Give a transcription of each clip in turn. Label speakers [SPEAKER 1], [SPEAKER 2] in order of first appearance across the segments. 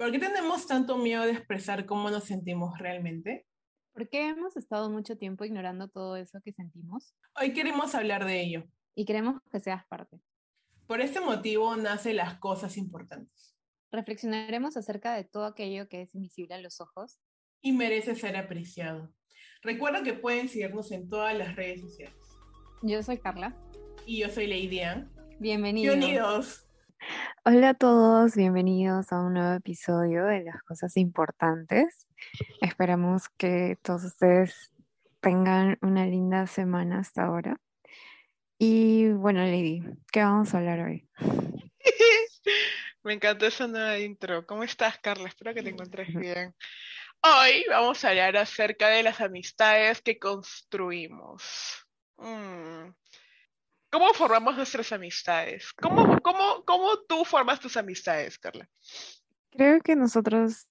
[SPEAKER 1] ¿Por qué tenemos tanto miedo de expresar cómo nos sentimos realmente?
[SPEAKER 2] ¿Por qué hemos estado mucho tiempo ignorando todo eso que sentimos?
[SPEAKER 1] Hoy queremos hablar de ello.
[SPEAKER 2] Y queremos que seas parte.
[SPEAKER 1] Por este motivo nace las cosas importantes.
[SPEAKER 2] Reflexionaremos acerca de todo aquello que es invisible a los ojos.
[SPEAKER 1] Y merece ser apreciado. Recuerda que pueden seguirnos en todas las redes sociales.
[SPEAKER 2] Yo soy Carla.
[SPEAKER 1] Y yo soy Lady Ann.
[SPEAKER 2] Bienvenidos.
[SPEAKER 1] Bienvenidos.
[SPEAKER 2] Hola a todos, bienvenidos a un nuevo episodio de Las Cosas Importantes. Esperamos que todos ustedes tengan una linda semana hasta ahora. Y bueno, Lady, ¿qué vamos a hablar hoy?
[SPEAKER 3] Me encanta esa nueva intro. ¿Cómo estás, Carla? Espero que te encuentres bien. Hoy vamos a hablar acerca de las amistades que construimos. Mm. ¿Cómo formamos nuestras amistades? ¿Cómo, cómo, ¿Cómo tú formas tus amistades, Carla?
[SPEAKER 2] Creo que nosotros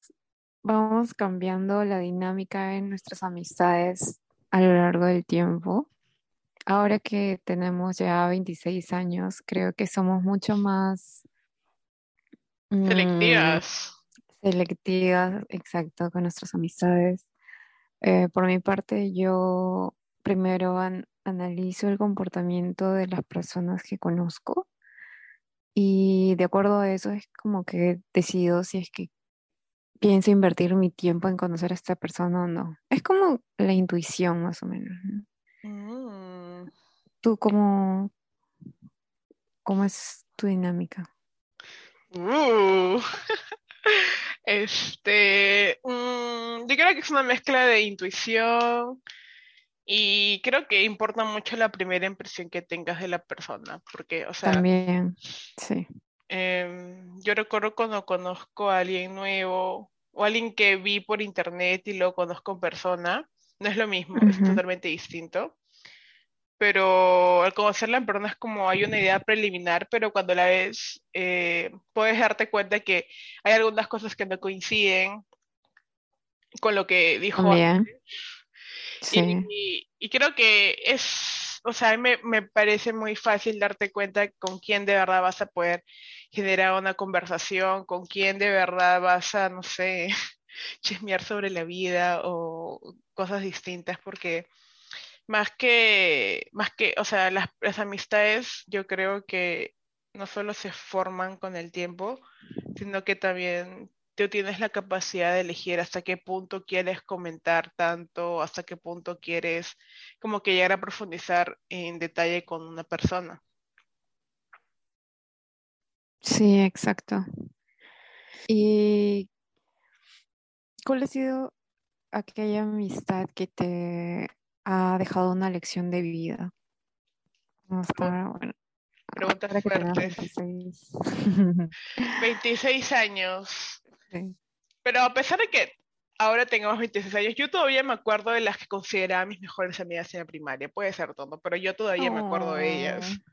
[SPEAKER 2] vamos cambiando la dinámica en nuestras amistades a lo largo del tiempo. Ahora que tenemos ya 26 años, creo que somos mucho más
[SPEAKER 3] mm, selectivas.
[SPEAKER 2] selectivas, exacto, con nuestras amistades. Eh, por mi parte, yo primero analizo el comportamiento de las personas que conozco y de acuerdo a eso es como que decido si es que pienso invertir mi tiempo en conocer a esta persona o no. Es como la intuición más o menos. Mm. ¿Tú cómo, cómo es tu dinámica?
[SPEAKER 3] Uh. este, mm, yo creo que es una mezcla de intuición, y creo que importa mucho la primera impresión que tengas de la persona, porque, o sea...
[SPEAKER 2] También, sí.
[SPEAKER 3] Em, yo recuerdo cuando conozco a alguien nuevo o alguien que vi por internet y lo conozco en persona, no es lo mismo, es totalmente distinto. Pero al conocerla en persona es como hay una idea preliminar, pero cuando la ves eh, puedes darte cuenta que hay algunas cosas que no coinciden con lo que dijo y, creo que es, o sea, me, me parece muy fácil darte cuenta con quién de verdad vas a poder generar una conversación, con quién de verdad vas a, no sé, chismear sobre la vida o cosas distintas, porque más que, más que, o sea, las, las amistades yo creo que no solo se forman con el tiempo, sino que también tú tienes la capacidad de elegir hasta qué punto quieres comentar tanto, hasta qué punto quieres como que llegar a profundizar en detalle con una persona.
[SPEAKER 2] Sí, exacto. ¿Y cuál ha sido aquella amistad que te ha dejado una lección de vida?
[SPEAKER 3] Hasta, bueno, Preguntas fuertes. 26. 26 años. Pero a pesar de que ahora tengamos 26 años, yo todavía me acuerdo de las que consideraba mis mejores amigas en la primaria. Puede ser todo, pero yo todavía me acuerdo de ellas. Oh.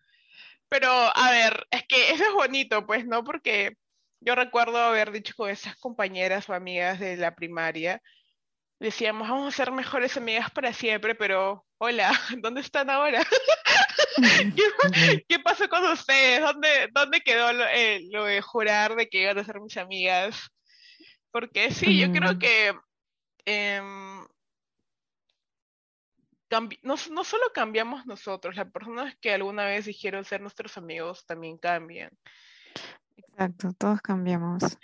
[SPEAKER 3] Pero, a ver, es que eso es bonito, pues, ¿no? Porque yo recuerdo haber dicho con esas compañeras o amigas de la primaria, decíamos, vamos a ser mejores amigas para siempre, pero, hola, ¿dónde están ahora? ¿Qué, pasó con ustedes? ¿Dónde, dónde quedó lo, eh, lo, de jurar de que iban a ser mis amigas? Porque sí, yo creo que em, no, no, solo cambiamos nosotros, las personas que alguna vez dijeron ser nuestros amigos también cambian.
[SPEAKER 2] Exacto, todos cambiamos.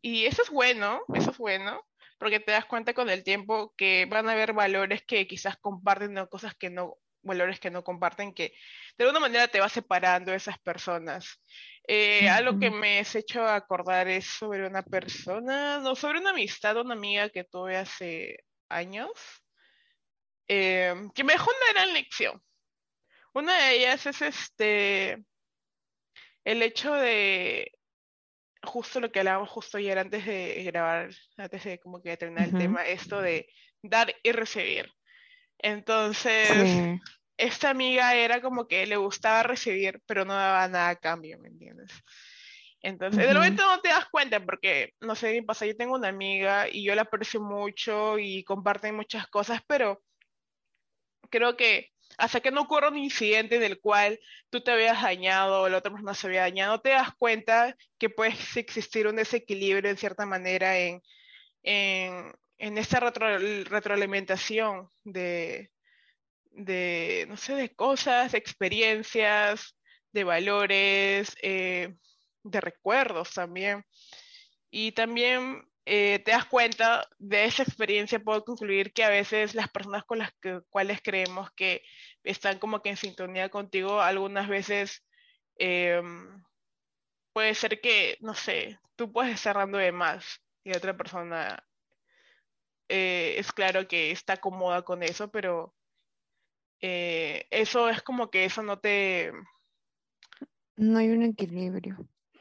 [SPEAKER 3] Y eso es bueno, eso es bueno, porque te das cuenta con el tiempo que van a haber valores que quizás comparten o cosas que no, valores que no comparten, que de alguna manera te va separando de esas personas. Eh, algo que me has hecho acordar es sobre una persona, no, sobre una amistad, una amiga que tuve hace años, eh, que me dejó una gran lección. Una de ellas es este, el hecho de, justo lo que hablábamos justo ayer antes de grabar, antes de como que terminar el tema, esto de dar y recibir. Entonces, esta amiga era como que le gustaba recibir, pero no daba nada a cambio, ¿me entiendes? Entonces, de momento no te das cuenta porque, no sé, me pasa, yo tengo una amiga y yo la aprecio mucho y comparten muchas cosas, pero creo que hasta que no ocurra un incidente en el cual tú te habías dañado o la otra persona se había dañado, te das cuenta que puede existir un desequilibrio en cierta manera en, en, en esta retroalimentación de, de, no sé, de cosas, experiencias, de valores, eh, de recuerdos también. Y también eh, te das cuenta de esa experiencia, puedo concluir que a veces las personas con las cuales creemos que están como que en sintonía contigo, algunas veces em, puede ser que, no sé, tú puedes estar dando de más y otra persona eh, es claro que está cómoda con eso, pero eh, eso es como que eso no te...
[SPEAKER 2] No hay un equilibrio.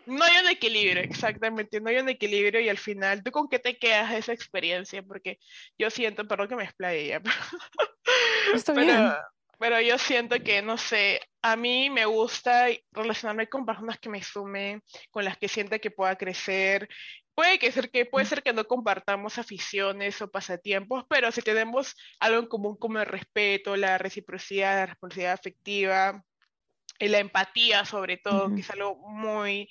[SPEAKER 3] No hay un equilibrio, exactamente, no hay un equilibrio y al final, ¿tú con qué te quedas de esa experiencia? Porque yo siento, perdón que me explaye ya, pero, pero yo siento que, no sé, a mí me gusta relacionarme con personas que me sumen, con las que sienta que pueda crecer. Puede, que ser que, puede ser que no compartamos aficiones o pasatiempos, pero si tenemos algo en común como el respeto, la reciprocidad, la responsabilidad afectiva, y la empatía sobre todo, que es algo muy,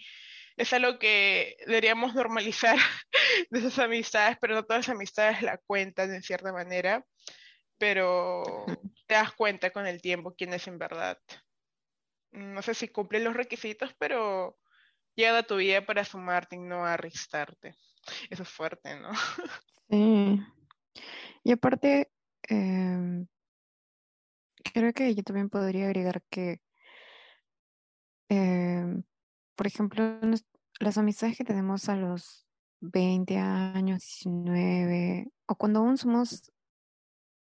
[SPEAKER 3] es algo que deberíamos normalizar de esas amistades, pero no todas las amistades la cuentan en cierta manera, pero te das cuenta con el tiempo quién es en verdad. No sé si cumplen los requisitos, pero llega a tu vida para sumarte y no a restarte. Eso es fuerte, ¿no?
[SPEAKER 2] Sí. Y aparte, em, creo que yo también podría agregar que Em, por ejemplo, las amistades que tenemos a los 20 años, 19, o cuando aún somos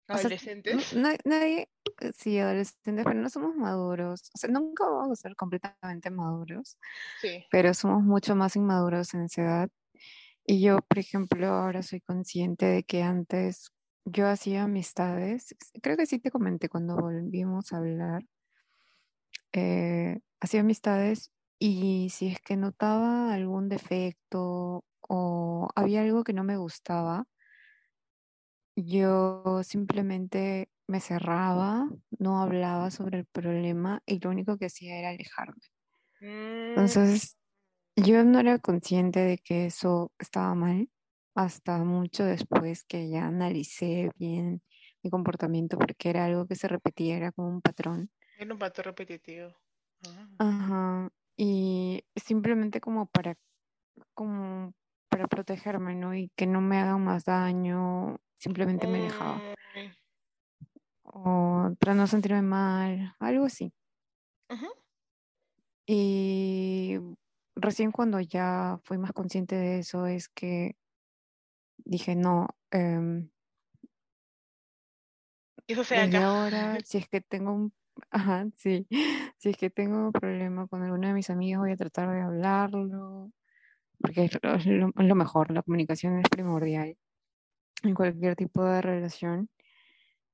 [SPEAKER 3] adolescentes.
[SPEAKER 2] nadie, eh, sí, adolescentes, pero no somos maduros. O sea, nunca vamos a ser completamente maduros,
[SPEAKER 3] sí.
[SPEAKER 2] pero somos mucho más inmaduros en esa edad. Y yo, por ejemplo, ahora soy consciente de que antes yo hacía amistades, creo que sí te comenté cuando volvimos a hablar, eh, hacía amistades y si es que notaba algún defecto o había algo que no me gustaba, yo simplemente me cerraba, no hablaba sobre el problema y lo único que hacía era alejarme.
[SPEAKER 3] Mm.
[SPEAKER 2] Entonces, yo no era consciente de que eso estaba mal hasta mucho después que ya analicé bien mi comportamiento porque era algo que se repetía, era como un patrón.
[SPEAKER 3] Era un patrón repetitivo.
[SPEAKER 2] Ajá. Y simplemente como para, como para protegerme, ¿no? Y que no me hagan más daño, simplemente me dejaba. O para no sentirme mal, algo así. Y recién cuando ya fui más consciente de eso es que dije, no, eh,
[SPEAKER 3] eso sea
[SPEAKER 2] desde ahora, si es que tengo un Ajá, sí. Si es que tengo problema con alguna de mis amigas, voy a tratar de hablarlo, porque es lo, mejor, la comunicación es primordial en cualquier tipo de relación.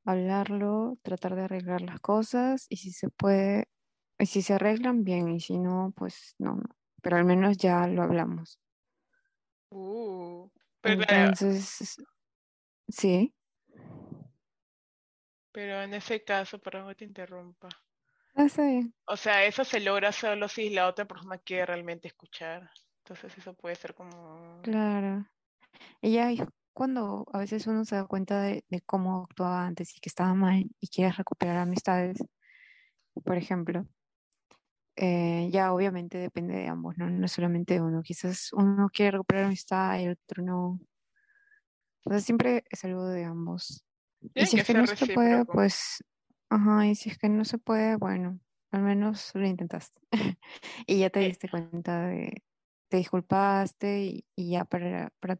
[SPEAKER 2] Hablarlo, tratar de arreglar las cosas y si se puede, y si se arreglan bien y si no, pues no, no. Pero al menos ya lo hablamos.
[SPEAKER 3] Uh,
[SPEAKER 2] Entonces, sí.
[SPEAKER 3] Pero en ese caso, perdón que te interrumpa.
[SPEAKER 2] Ah, sí.
[SPEAKER 3] O sea, eso se logra solo si la otra persona quiere realmente escuchar. Entonces eso puede ser como...
[SPEAKER 2] Claro. Y ya cuando a veces uno se da cuenta de, cómo actuaba antes y que estaba mal y quiere recuperar amistades, por ejemplo, eh, ya obviamente depende de ambos, ¿no? No solamente de uno. Quizás uno quiere recuperar amistad y el otro no. O sea, siempre es algo de ambos. Y si es que no se puede, pues, ajá, y si es que no se puede, bueno, al menos lo intentaste. y ya te diste cuenta de, te disculpaste y, ya para, para,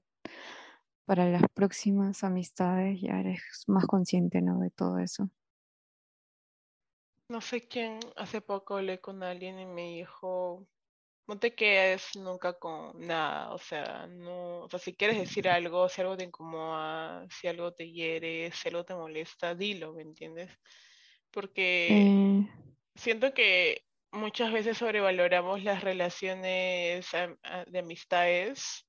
[SPEAKER 2] para las próximas amistades ya eres más consciente, ¿no? De todo eso.
[SPEAKER 3] No sé quién, hace poco hablé con alguien y me dijo, no te quedes nunca con nada, o sea, no, o sea, si quieres decir algo, si algo te incomoda, si algo te hiere, si algo te molesta, dilo, ¿me entiendes? Porque siento que muchas veces sobrevaloramos las relaciones de amistades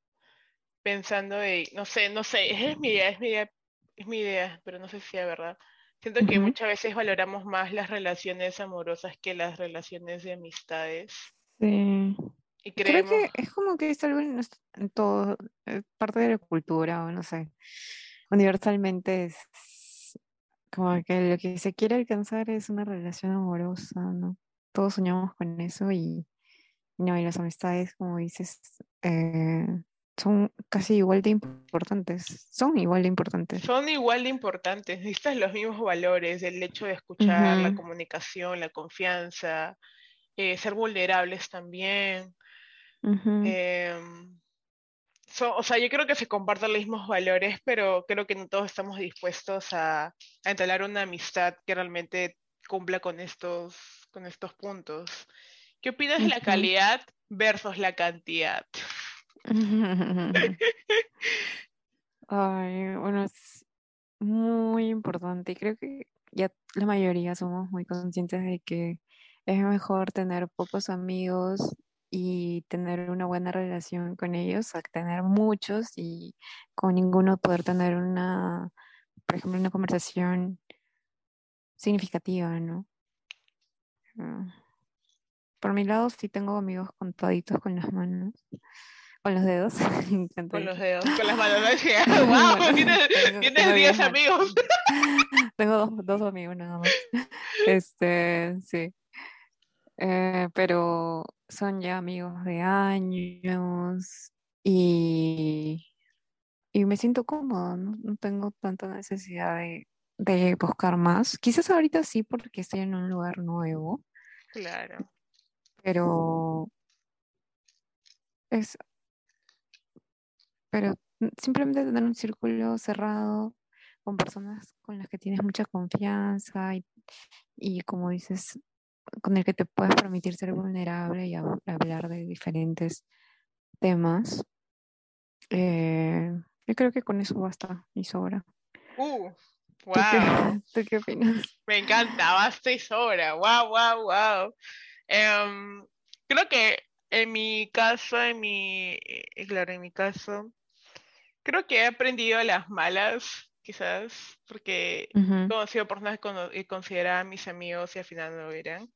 [SPEAKER 3] pensando de, no sé, no sé, es mi idea, es mi idea, es mi idea, pero no sé si es verdad. Siento que muchas veces valoramos más las relaciones amorosas que las relaciones de amistades.
[SPEAKER 2] Sí. Y Creo que es como que es algo en, todo, parte de la cultura, o no sé. Universalmente es como que lo que se quiere alcanzar es una relación amorosa, ¿no? Todos soñamos con eso y, no, y las amistades, como dices, eh, son casi igual de importantes. Son igual de importantes.
[SPEAKER 3] Son igual de importantes. Necesitas los mismos valores, el hecho de escuchar, la comunicación, la confianza, eh, ser vulnerables también. Em, o sea, yo creo que se comparten los mismos valores, pero creo que no todos estamos dispuestos a, a entablar una amistad que realmente cumpla con estos, con estos puntos. ¿Qué opinas de la calidad versus la cantidad?
[SPEAKER 2] Ay, bueno, es muy importante y creo que ya la mayoría somos muy conscientes de que es mejor tener pocos amigos y tener una buena relación con ellos a tener muchos y con ninguno poder tener una, por ejemplo, una conversación significativa, ¿no? Ah, por mi lado sí tengo amigos contaditos con las manos. Con los dedos.
[SPEAKER 3] con los dedos, con las manos. ¡Wow! Tienes 10 amigos.
[SPEAKER 2] tengo dos, dos, amigos nada más. Este, sí. Eh, pero son ya amigos de años y, y me siento cómodo, ¿no? no tengo tanta necesidad de, de buscar más. Quizás ahorita sí porque estoy en un lugar nuevo.
[SPEAKER 3] Claro.
[SPEAKER 2] Pero es pero simplemente tener un círculo cerrado con personas con las que tienes mucha confianza y, y como dices, con el que te puedes permitir ser vulnerable y hablar de diferentes temas. Eh, yo creo que con eso basta y sobra.
[SPEAKER 3] Uh,
[SPEAKER 2] wow. ¿Tú qué, opinas?
[SPEAKER 3] Me encanta, basta y sobra. Wow, wow, wow. creo que en mi caso, en mi, eh, claro, en mi caso, Creo que he aprendido las malas, quizás, porque he conocido personas que consideraba mis amigos y al final no lo eran.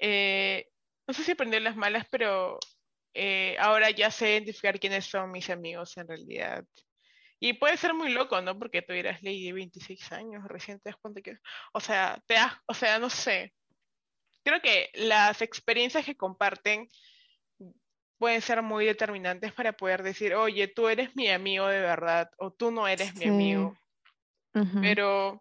[SPEAKER 3] Eh, no sé si aprendí las malas, pero eh, ahora ya sé identificar quiénes son mis amigos en realidad. Y puede ser muy loco, ¿no? Porque tú eras ley de 26 años, recién te das cuenta que... O sea, te o sea, no sé. Creo que las experiencias que comparten pueden ser muy determinantes para poder decir, oye, tú eres mi amigo de verdad o tú no eres mi amigo. Pero,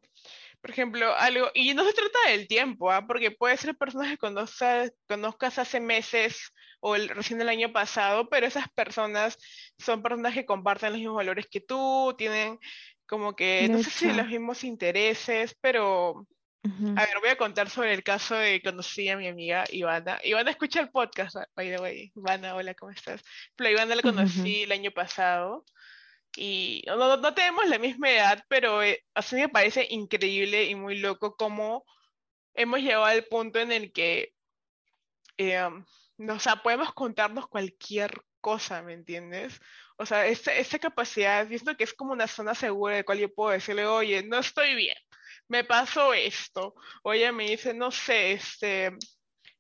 [SPEAKER 3] por ejemplo, algo, y no se trata del tiempo, ¿ah? porque puede ser personas que conozcas, conozcas hace meses o el, recién el año pasado, pero esas personas son personas que comparten los mismos valores que tú, tienen como que, no sé si los mismos intereses, pero a ver, voy a contar sobre el caso de conocí a mi amiga Ivana. Ivana escucha el podcast, by the way. Ivana, hola, ¿cómo estás? Pero Ivana la conocí el año pasado y no, no, tenemos la misma edad, pero eh, a mí me parece increíble y muy loco cómo hemos llegado al punto en el que, eh, o sea, podemos contarnos cualquier cosa, ¿me entiendes? O sea, esa capacidad, visto que es como una zona segura de cual yo puedo decirle, oye, no estoy bien me pasó esto. O ella me dice, no sé, este,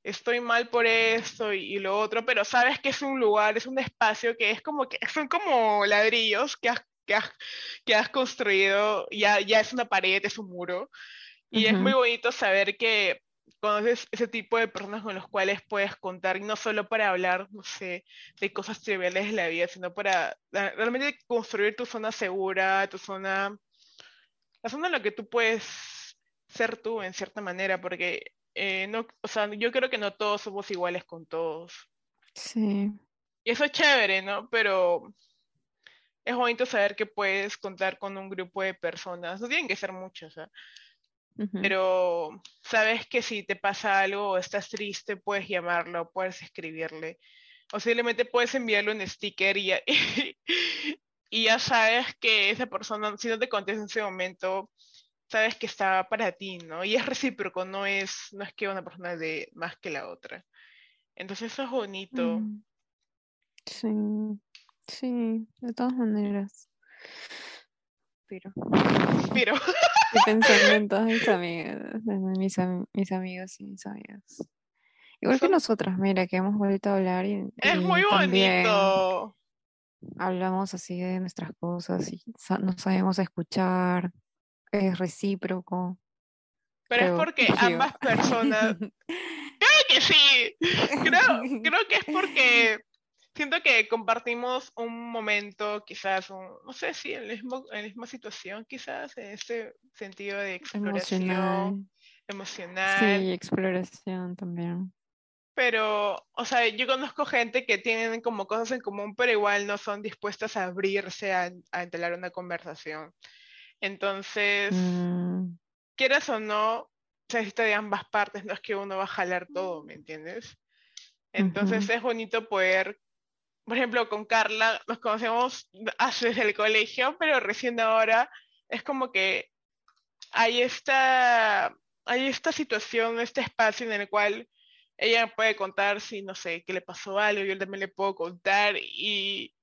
[SPEAKER 3] estoy mal por esto y, lo otro, pero sabes que es un lugar, es un espacio que es como que son como ladrillos que has, que has, que has construido, ya, ya es una pared, es un muro. Y es muy bonito saber que conoces ese tipo de personas con los cuales puedes contar, y no solo para hablar, no sé, de cosas triviales de la vida, sino para realmente construir tu zona segura, tu zona la zona en la que tú puedes ser tú en cierta manera, porque eh, no, o sea, yo creo que no todos somos iguales con todos.
[SPEAKER 2] Sí.
[SPEAKER 3] Y eso es chévere, ¿no? Pero es bonito saber que puedes contar con un grupo de personas, no tienen que ser muchos, ¿eh? pero sabes que si te pasa algo o estás triste, puedes llamarlo, puedes escribirle, o simplemente puedes enviarle un sticker y, y ya sabes que esa persona, si no te contesta en ese momento, sabes que está para ti, ¿no? Y es recíproco, no es, no es que una persona de más que la otra. Entonces eso es bonito. Mm.
[SPEAKER 2] Sí, sí, de todas maneras. suspiro.
[SPEAKER 3] Suspiro.
[SPEAKER 2] Estoy pensando en todas mis amigas, mis, am- mis amigos y mis amigas. Igual que nosotras, mira, que hemos vuelto a hablar y,
[SPEAKER 3] Es
[SPEAKER 2] y
[SPEAKER 3] muy bonito.
[SPEAKER 2] hablamos así de nuestras cosas y sa- nos sabemos escuchar, es recíproco.
[SPEAKER 3] Pero es
[SPEAKER 2] creo
[SPEAKER 3] porque
[SPEAKER 2] yo.
[SPEAKER 3] ambas personas. Creo que sí. Creo, creo que es porque siento que compartimos un momento, quizás, un, no sé si en la, mismo- en la misma situación, quizás, en este sentido de exploración
[SPEAKER 2] Emocional.
[SPEAKER 3] emocional.
[SPEAKER 2] Sí, exploración también.
[SPEAKER 3] Pero, o sea, yo conozco gente que tienen como cosas en común, pero igual no son dispuestas a abrirse a, a entablar una conversación. Entonces,
[SPEAKER 2] Mm,
[SPEAKER 3] quieras o no, se necesita de ambas partes, no es que uno va a jalar todo, ¿me entiendes? Entonces es bonito poder, por ejemplo, con Carla nos conocemos desde el colegio, pero recién ahora es como que hay esta, hay esta situación, este espacio en el cual ella me puede contar si, no sé, que le pasó algo, yo también le puedo contar y...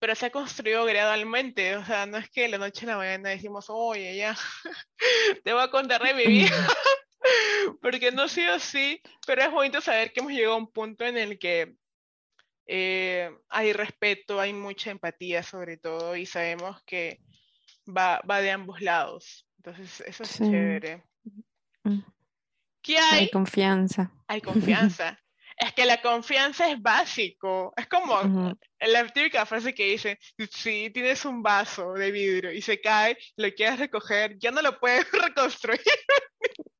[SPEAKER 3] Pero se ha construido gradualmente, o sea, no es que de la noche a la mañana decimos, oye, ya, te voy a contar de mi vida, porque no ha sido así, pero es bonito saber que hemos llegado a un punto en el que eh, hay respeto, hay mucha empatía sobre todo y sabemos que va, va de ambos lados. Entonces, eso es
[SPEAKER 2] Sí.
[SPEAKER 3] chévere.
[SPEAKER 2] Mm.
[SPEAKER 3] ¿Qué
[SPEAKER 2] Hay
[SPEAKER 3] hay?
[SPEAKER 2] confianza.
[SPEAKER 3] Hay confianza. Es que la confianza es básico. Es como la típica frase que dice, si tienes un vaso de vidrio y se cae, lo quieres recoger, ya no lo puedes reconstruir.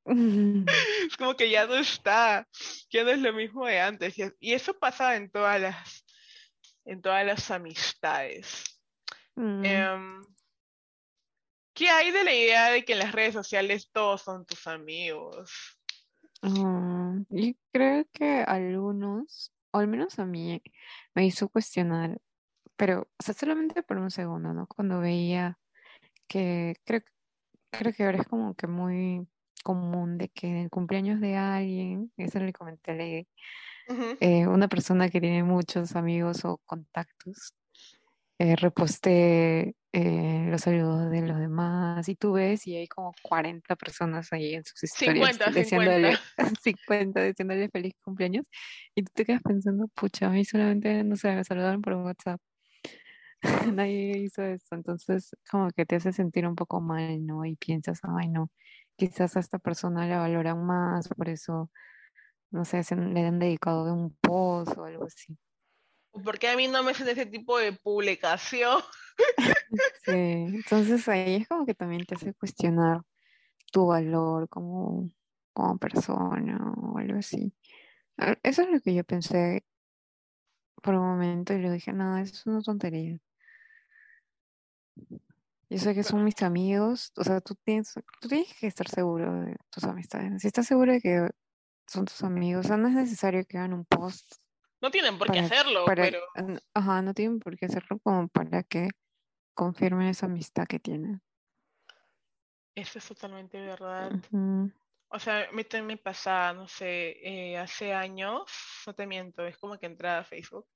[SPEAKER 3] Es como que ya no está, ya no es lo mismo de antes. Y, y eso pasa en todas las, en todas las amistades.
[SPEAKER 2] Mm.
[SPEAKER 3] Em, ¿qué hay de la idea de que en las redes sociales todos son tus amigos?
[SPEAKER 2] Ah, yo creo que algunos, o al menos a mí, me hizo cuestionar, pero, o sea, solamente por un segundo, ¿no? Cuando veía que creo, creo que ahora es como que muy común de que en el cumpleaños de alguien, eso le comenté a Lady, eh, una persona que tiene muchos amigos o contactos, eh, reposte eh, los saludos de los demás y tú ves y hay como 40 personas ahí en sus historias
[SPEAKER 3] 50,
[SPEAKER 2] deseándole
[SPEAKER 3] 50.
[SPEAKER 2] 50, deseándole feliz cumpleaños y tú te quedas pensando, pucha, a mí solamente, no sé, me saludaron por WhatsApp. Nadie hizo eso, entonces como que te hace sentir un poco mal, ¿no? Y piensas, ay, no, quizás a esta persona la valoran más, por eso, no sé, se, le han dedicado un post o algo así.
[SPEAKER 3] ¿Por qué a mí no me hacen ese tipo de publicación?
[SPEAKER 2] Sí, entonces ahí es como que también te hace cuestionar tu valor como, como persona o algo así. Ah, Eso es lo que yo pensé por un momento y le dije, no, eso es una tontería. Yo sé que son mis amigos, o sea, tú tienes, tú tienes que estar seguro de tus amistades. Si estás seguro de que son tus amigos, o sea, no es necesario que hagan un post
[SPEAKER 3] No tienen por qué
[SPEAKER 2] para,
[SPEAKER 3] hacerlo,
[SPEAKER 2] para,
[SPEAKER 3] pero
[SPEAKER 2] ajá, no tienen por qué hacerlo como para que confirmen esa amistad que tienen.
[SPEAKER 3] eso es totalmente verdad. O sea, a mí también me pasaba, no sé, eh, hace años, no te miento, es como que entraba a Facebook,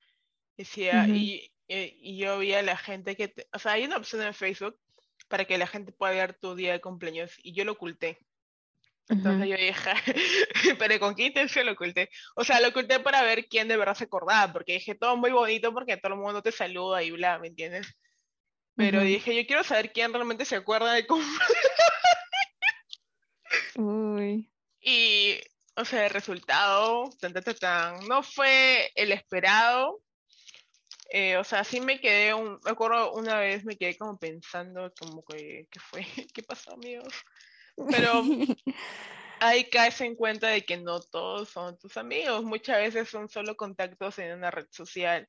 [SPEAKER 3] decía, y, eh, y yo veía a la gente que, te- o sea, hay una opción en Facebook para que la gente pueda ver tu día de cumpleaños, y yo lo oculté. Entonces yo dije, pero ¿con qué intención lo oculté? O sea, lo oculté para ver quién de verdad se acordaba, porque dije, todo muy bonito porque todo el mundo te saluda y bla, ¿me entiendes? Pero dije, yo quiero saber quién realmente se acuerda de cómo
[SPEAKER 2] Uy,
[SPEAKER 3] Y, o sea, el resultado, tan, tan, no fue el esperado. Eh, o sea, sí me quedé, un, me acuerdo una vez me quedé como pensando, como que, ¿qué fue? ¿Qué pasó, amigos? Pero ahí caes en cuenta de que no todos son tus amigos, muchas veces son solo contactos en una red social.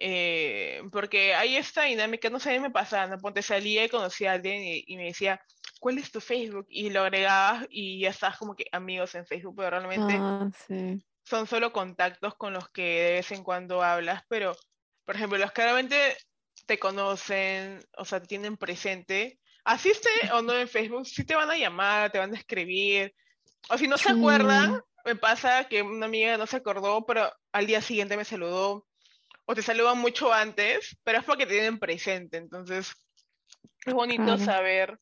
[SPEAKER 3] Eh, porque hay esta dinámica, no sé, a mí me pasaba, ¿no? Ponte salía y conocía a alguien y, y me decía, ¿cuál es tu Facebook? Y lo agregabas y ya estás como que amigos en Facebook, pero realmente
[SPEAKER 2] ah, sí.
[SPEAKER 3] son solo contactos con los que de vez en cuando hablas, pero, por ejemplo, los que realmente te conocen, o sea, te tienen presente, así esté o no en Facebook, sí te van a llamar, te van a escribir, o si no se acuerdan,
[SPEAKER 2] Sí.
[SPEAKER 3] me pasa que una amiga no se acordó, pero al día siguiente me saludó, o te saludan mucho antes, pero es porque te tienen presente, entonces Es bonito
[SPEAKER 2] Claro.
[SPEAKER 3] saber,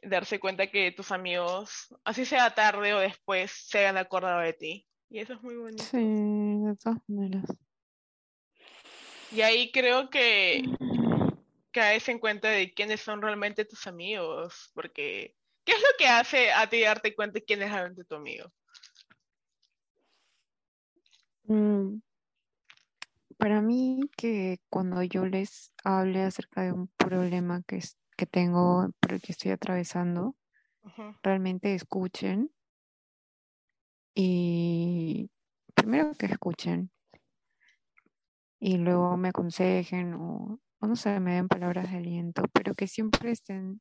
[SPEAKER 3] darse cuenta que tus amigos, así sea tarde o después, se hayan acordado de ti. Y eso es muy bonito.
[SPEAKER 2] Sí, de todas maneras.
[SPEAKER 3] Y ahí creo que caes en cuenta de quiénes son realmente tus amigos, porque ¿qué es lo que hace a ti darte cuenta de quién es realmente tu amigo?
[SPEAKER 2] Mm, Para mí, que cuando yo les hable acerca de un problema que, es- que tengo, por el que estoy atravesando, realmente escuchen y primero que escuchen y luego me aconsejen o, o no sé, me den palabras de aliento, pero que siempre estén,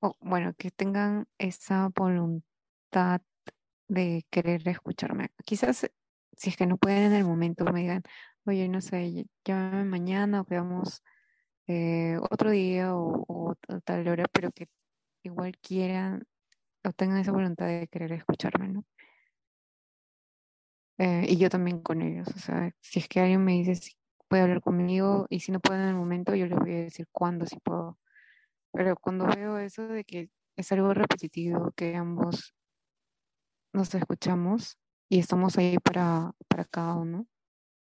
[SPEAKER 2] o bueno, que tengan esa voluntad de querer escucharme. Quizás si es que no pueden en el momento me digan, oye, no sé, ll- llámame mañana o quedamos eh, otro día o, tal hora, pero que igual quieran o tengan esa voluntad de querer escucharme, ¿no? Eh, y yo también con ellos, o sea, si es que alguien me dice si puede hablar conmigo y si no puede en el momento, yo les voy a decir cuándo, si puedo. Pero cuando veo eso de que es algo repetitivo, que ambos nos escuchamos y estamos ahí para, para cada uno,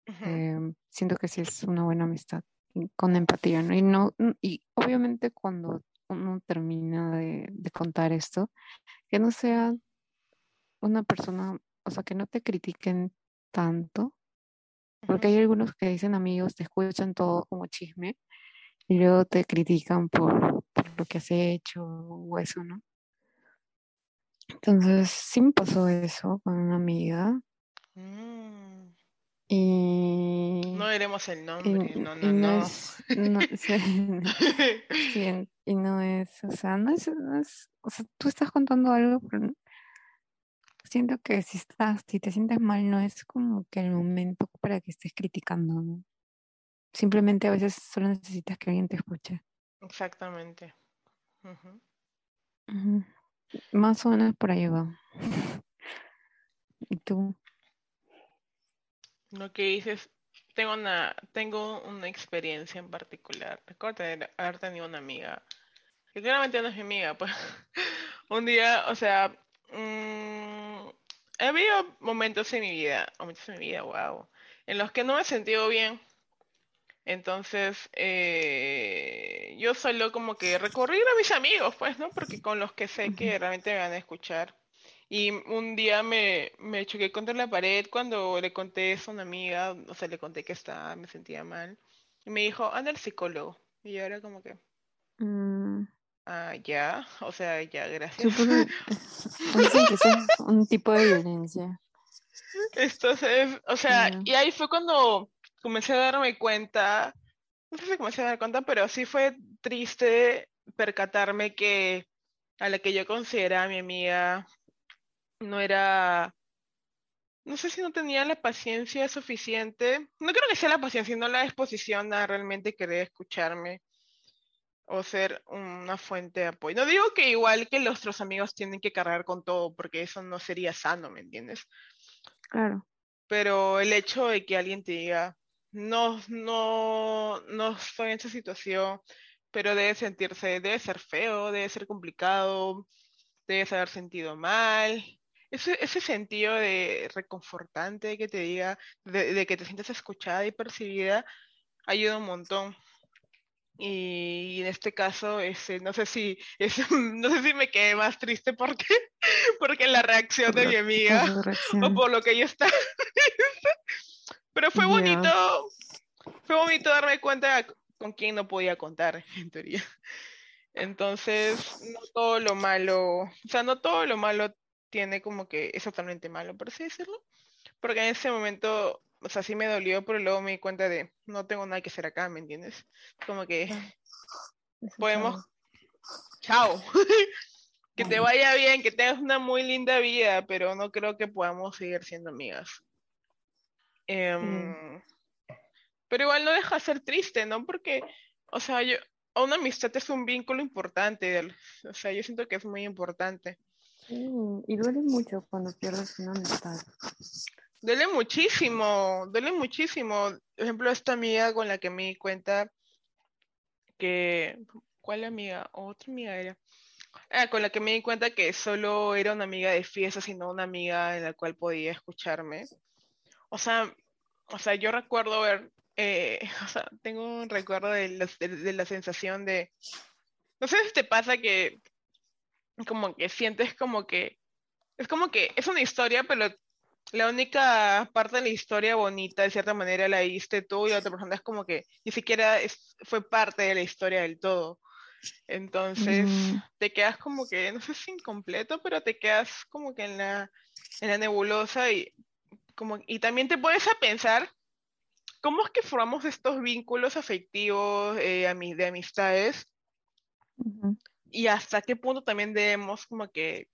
[SPEAKER 2] eh, siento que sí es una buena amistad con empatía, ¿no? Y, no, y obviamente cuando uno termina de, de contar esto, que no sea una persona, o sea, que no te critiquen tanto, porque hay algunos que dicen amigos, te escuchan todo como chisme y luego te critican por, por lo que has hecho o eso, ¿no? Entonces, sí me pasó eso con una amiga
[SPEAKER 3] Mm,
[SPEAKER 2] y...
[SPEAKER 3] No diremos el nombre,
[SPEAKER 2] y
[SPEAKER 3] no,
[SPEAKER 2] y
[SPEAKER 3] no, no.
[SPEAKER 2] es, no, sí, y no es, o sea, no es, no es, o sea, tú estás contando algo, pero siento que si estás, si te sientes mal, no es como que el momento para que estés criticando, ¿no? Simplemente a veces solo necesitas que alguien te escuche.
[SPEAKER 3] Exactamente. Ujú.
[SPEAKER 2] Más o menos por ahí va. ¿Y tú?
[SPEAKER 3] Lo que dices, tengo una, tengo una experiencia en particular. Recuerdo haber tenido una amiga, que claramente no es mi amiga, pues. Un día, o sea, mm, había momentos en mi vida, momentos en mi vida, wow, en los que no me he sentido bien. Entonces, eh, yo solo como que recurrir a mis amigos, pues, ¿no? Porque con los que sé que realmente me van a escuchar. Y un día me, me choqué contra la pared cuando le conté eso a una amiga, o sea, le conté que estaba, me sentía mal. Y me dijo, anda al psicólogo. Y yo era como que,
[SPEAKER 2] Mm,
[SPEAKER 3] ah, ya, o sea, ya, gracias.
[SPEAKER 2] supongo- que es un tipo de violencia.
[SPEAKER 3] Entonces, o sea, y ahí fue cuando comencé a darme cuenta, no sé si comencé a dar cuenta, pero sí fue triste percatarme que a la que yo consideraba mi amiga no era, no sé si no tenía la paciencia suficiente, no creo que sea la paciencia, sino la disposición a realmente querer escucharme o ser una fuente de apoyo. No digo que igual que los otros amigos tienen que cargar con todo, porque eso no sería sano, ¿me entiendes?
[SPEAKER 2] Claro.
[SPEAKER 3] Pero el hecho de que alguien te diga, no, no, no estoy en esa situación, pero debe sentirse, debe ser feo, debe ser complicado, debes haber sentido mal. Ese, ese sentido de reconfortante que te diga, de, de que te sientas escuchada y percibida, ayuda un montón. Y en este caso, ese, no sé si, ese, no sé si me quedé más triste porque, porque la reacción de mi
[SPEAKER 2] Por
[SPEAKER 3] amiga o por lo que yo estaba. Pero fue bonito, fue bonito darme cuenta con quién no podía contar, en teoría. Entonces, no todo lo malo, o sea, no todo lo malo tiene como que es totalmente malo, por así decirlo. Porque en ese momento, o sea, sí me dolió, pero luego me di cuenta de no tengo nada que hacer acá, ¿me entiendes? Como que podemos,
[SPEAKER 2] chao.
[SPEAKER 3] chao, que te vaya bien, que tengas una muy linda vida, pero no creo que podamos seguir siendo amigas. Em, pero igual no deja de ser triste, ¿no? Porque, o sea, yo, una amistad es un vínculo importante, o sea, yo siento que es muy importante.
[SPEAKER 2] Sí, y duele mucho cuando pierdes una amistad.
[SPEAKER 3] Duele muchísimo, duele muchísimo. Por ejemplo, esta amiga con la que me di cuenta que, ¿cuál amiga? Otra amiga era. Ah, con la que me di cuenta que solo era una amiga de fiesta, sino una amiga en la cual podía escucharme. O sea, o sea, yo recuerdo ver, eh, o sea, tengo un recuerdo de la, de la sensación de, no sé si te pasa que como que sientes como que, es como que es una historia, pero la única parte de la historia bonita, de cierta manera, la viste tú y otra persona es como que ni siquiera fue parte de la historia del todo. Entonces,
[SPEAKER 2] Mm,
[SPEAKER 3] te quedas como que, no sé si incompleto, pero te quedas como que en la, en la nebulosa y, como, y también te pones a pensar cómo es que formamos estos vínculos afectivos eh, de amistades
[SPEAKER 2] ujú,
[SPEAKER 3] y hasta qué punto también debemos como que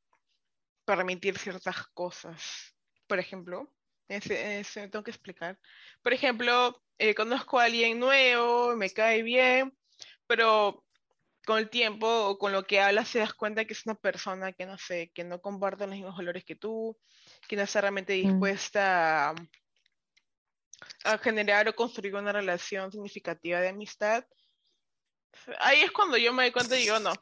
[SPEAKER 3] permitir ciertas cosas. Por ejemplo, ese, ese tengo que explicar. Por ejemplo, eh, conozco a alguien nuevo, me cae bien, pero con el tiempo o con lo que hablas te das cuenta que es una persona que no sé, que no comparte los mismos valores que tú, que no está realmente
[SPEAKER 2] mm,
[SPEAKER 3] dispuesta a, a generar o construir una relación significativa de amistad. Ahí es cuando yo me doy cuenta y digo, no,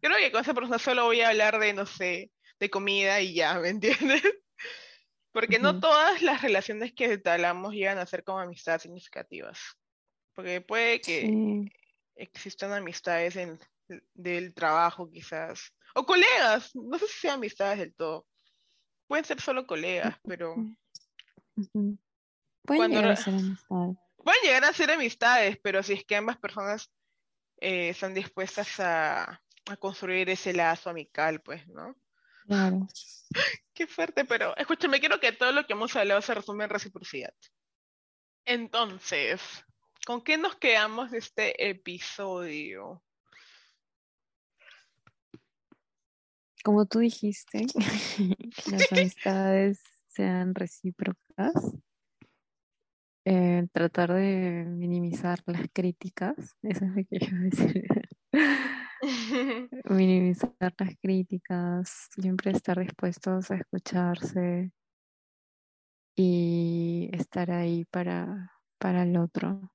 [SPEAKER 3] creo que con esa persona solo voy a hablar de, no sé, de comida y ya, ¿me entiendes? Porque no
[SPEAKER 2] ujú.
[SPEAKER 3] todas las relaciones que entablamos llegan a ser como amistades significativas. Porque puede que
[SPEAKER 2] Sí,
[SPEAKER 3] existan amistades en, del trabajo quizás. O colegas, no sé si sean amistades del todo. Pueden ser solo colegas, pero
[SPEAKER 2] ujú, ujú. Pueden
[SPEAKER 3] cuando
[SPEAKER 2] llegar a ser amistades.
[SPEAKER 3] pueden llegar a ser amistades, pero si es que ambas personas eh, están dispuestas a, a construir ese lazo amical, pues, ¿no?
[SPEAKER 2] Claro.
[SPEAKER 3] Qué fuerte, pero escúchame, quiero que todo lo que hemos hablado se resume en reciprocidad. Entonces, ¿con qué nos quedamos de este episodio?
[SPEAKER 2] Como tú dijiste, que las amistades sean recíprocas, eh, tratar de minimizar las críticas, eso es lo que yo decir. Minimizar las críticas, siempre estar dispuestos a escucharse y estar ahí para, para el otro.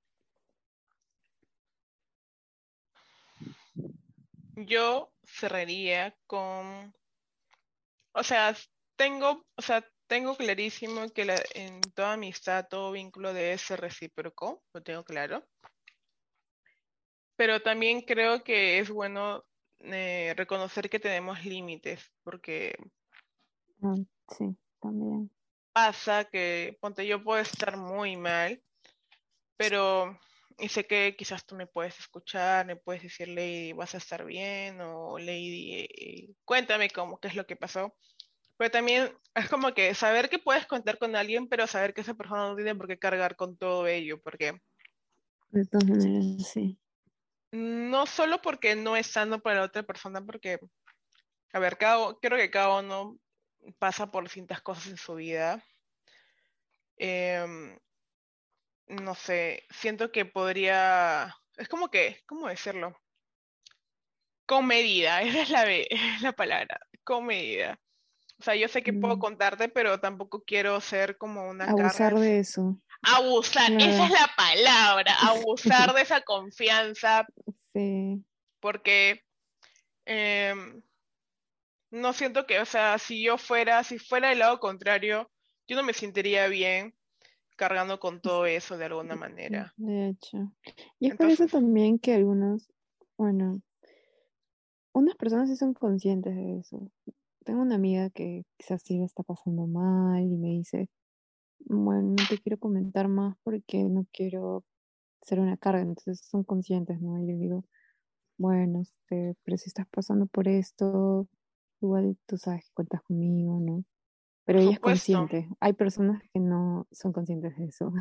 [SPEAKER 3] Yo cerraría con, o sea, tengo, o sea, tengo clarísimo que la- en toda amistad, todo vínculo debe ser recíproco, lo tengo claro. Pero también creo que es bueno eh, reconocer que tenemos límites, porque
[SPEAKER 2] Ah, sí, también.
[SPEAKER 3] pasa que, ponte, yo puedo estar muy mal, pero y sé que quizás tú me puedes escuchar, me puedes decir, Lady, vas a estar bien, o Lady, eh, cuéntame cómo, qué es lo que pasó. Pero también es como que saber que puedes contar con alguien, pero saber que esa persona no tiene por qué cargar con todo ello, porque
[SPEAKER 2] De todas maneras, sí.
[SPEAKER 3] no solo porque no es sano para la otra persona, porque, a ver, cada, creo que cada uno pasa por distintas cosas en su vida. Em, no sé, siento que podría, es como que, ¿cómo decirlo? Con medida, esa es la, es la palabra, con medida. O sea, yo sé que puedo
[SPEAKER 2] Mm,
[SPEAKER 3] contarte, pero tampoco quiero ser como una carga.
[SPEAKER 2] Abusar de eso.
[SPEAKER 3] Abusar, esa es la palabra, abusar de esa confianza,
[SPEAKER 2] Sí.
[SPEAKER 3] porque em, no siento que, o sea, si yo fuera, si fuera del lado contrario, yo no me sentiría bien cargando con todo eso de alguna manera.
[SPEAKER 2] De hecho. Y es por eso también que algunos, bueno, unas personas sí son conscientes de eso. Tengo una amiga que quizás sí la está pasando mal y me dice, bueno, no te quiero comentar más porque no quiero ser una carga. Entonces son conscientes, ¿no? Y yo digo, bueno, este, pero si estás pasando por esto, igual tú sabes que cuentas conmigo, ¿no? Pero ella es consciente. Hay personas que no son conscientes de eso.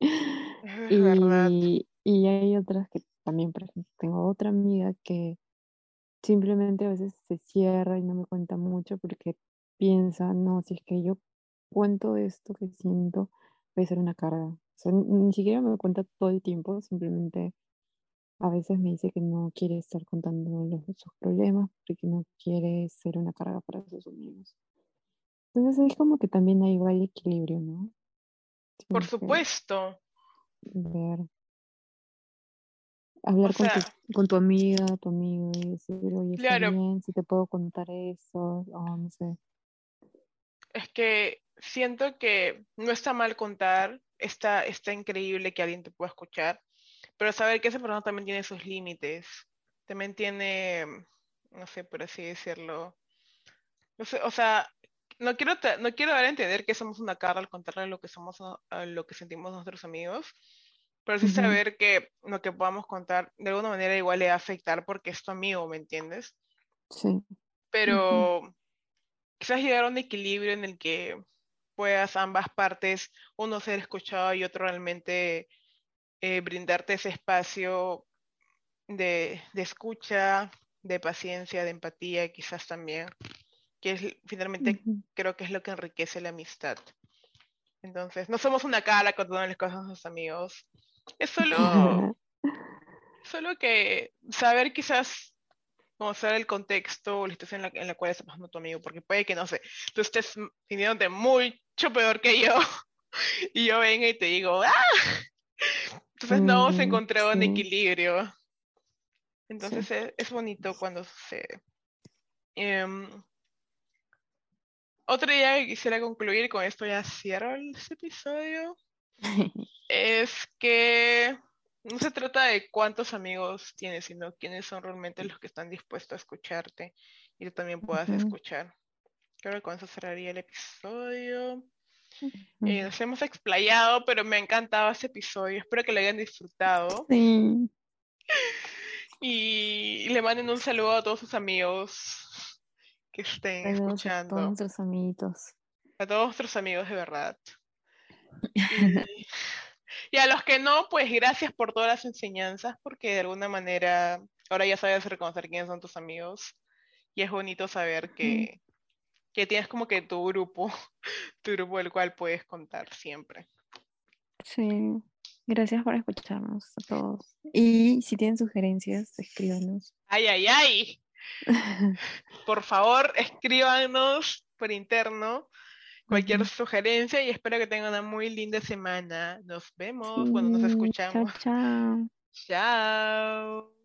[SPEAKER 3] es verdad.
[SPEAKER 2] Y, y hay otras que también, por ejemplo, tengo otra amiga que simplemente a veces se cierra y no me cuenta mucho porque piensa, no, si es que yo cuento esto que siento, puede ser una carga. O sea, ni siquiera me cuenta todo el tiempo, simplemente a veces me dice que no quiere estar contando los, sus problemas porque no quiere ser una carga para sus amigos. Entonces es como que también ahí va el equilibrio, ¿no?
[SPEAKER 3] Por supuesto.
[SPEAKER 2] ver. Hablar con,
[SPEAKER 3] sea,
[SPEAKER 2] tu, con tu amiga, tu amigo y decir, oye, está
[SPEAKER 3] claro,
[SPEAKER 2] bien, si te puedo contar eso, o no sé.
[SPEAKER 3] es que siento que no está mal contar, está, está increíble que alguien te pueda escuchar, pero saber que esa persona también tiene sus límites, también tiene, no sé, por así decirlo, no sé, o sea, no quiero, no quiero dar a entender que somos una cara al contarle lo que somos, lo que sentimos nuestros amigos, pero sí saber que lo que podamos contar de alguna manera igual le va a afectar porque es tu amigo, ¿me entiendes?
[SPEAKER 2] Sí.
[SPEAKER 3] Pero quizás llegar a un equilibrio en el que puedas ambas partes, uno ser escuchado y otro realmente eh, brindarte ese espacio de, de escucha, de paciencia, de empatía, quizás también, que es finalmente
[SPEAKER 2] ujú.
[SPEAKER 3] creo que es lo que enriquece la amistad. Entonces, no somos una cara contando las cosas a nuestros amigos. Es solo, solo que saber quizás conocer el contexto o la situación en la, en la cual está pasando tu amigo, porque puede que, no sé, tú estés sintiéndote mucho peor que yo y yo venga y te digo, ¡ah! Entonces no hemos
[SPEAKER 2] Mm,
[SPEAKER 3] encontrado un
[SPEAKER 2] sí,
[SPEAKER 3] equilibrio.
[SPEAKER 2] sí.
[SPEAKER 3] Entonces es, es bonito cuando sucede. Em, otra idea que quisiera concluir, con esto ya cierro este episodio, es que no se trata de cuántos amigos tienes, sino quiénes son realmente los que están dispuestos a escucharte y tú también puedas escuchar. Creo que con eso cerraría el episodio. Eh, nos hemos explayado, pero me ha encantado este episodio. Espero que lo hayan disfrutado
[SPEAKER 2] Sí,
[SPEAKER 3] y le manden un saludo a todos sus amigos que estén
[SPEAKER 2] saludos a todos
[SPEAKER 3] escuchando,
[SPEAKER 2] nuestros amiguitos.
[SPEAKER 3] a todos nuestros amigos de verdad. Y, y a los que no, pues gracias por todas las enseñanzas, porque de alguna manera ahora ya sabes reconocer quiénes son tus amigos y es bonito saber que, que tienes como que tu grupo, tu grupo del cual puedes contar siempre.
[SPEAKER 2] Sí, gracias por escucharnos a todos. Y si tienen sugerencias, escríbanos.
[SPEAKER 3] Ay, ay, ay. Por favor, escríbanos por interno cualquier sugerencia y espero que tengan una muy linda semana. Nos vemos cuando nos
[SPEAKER 2] Sí, chao,
[SPEAKER 3] escuchamos.
[SPEAKER 2] chao.
[SPEAKER 3] Chao.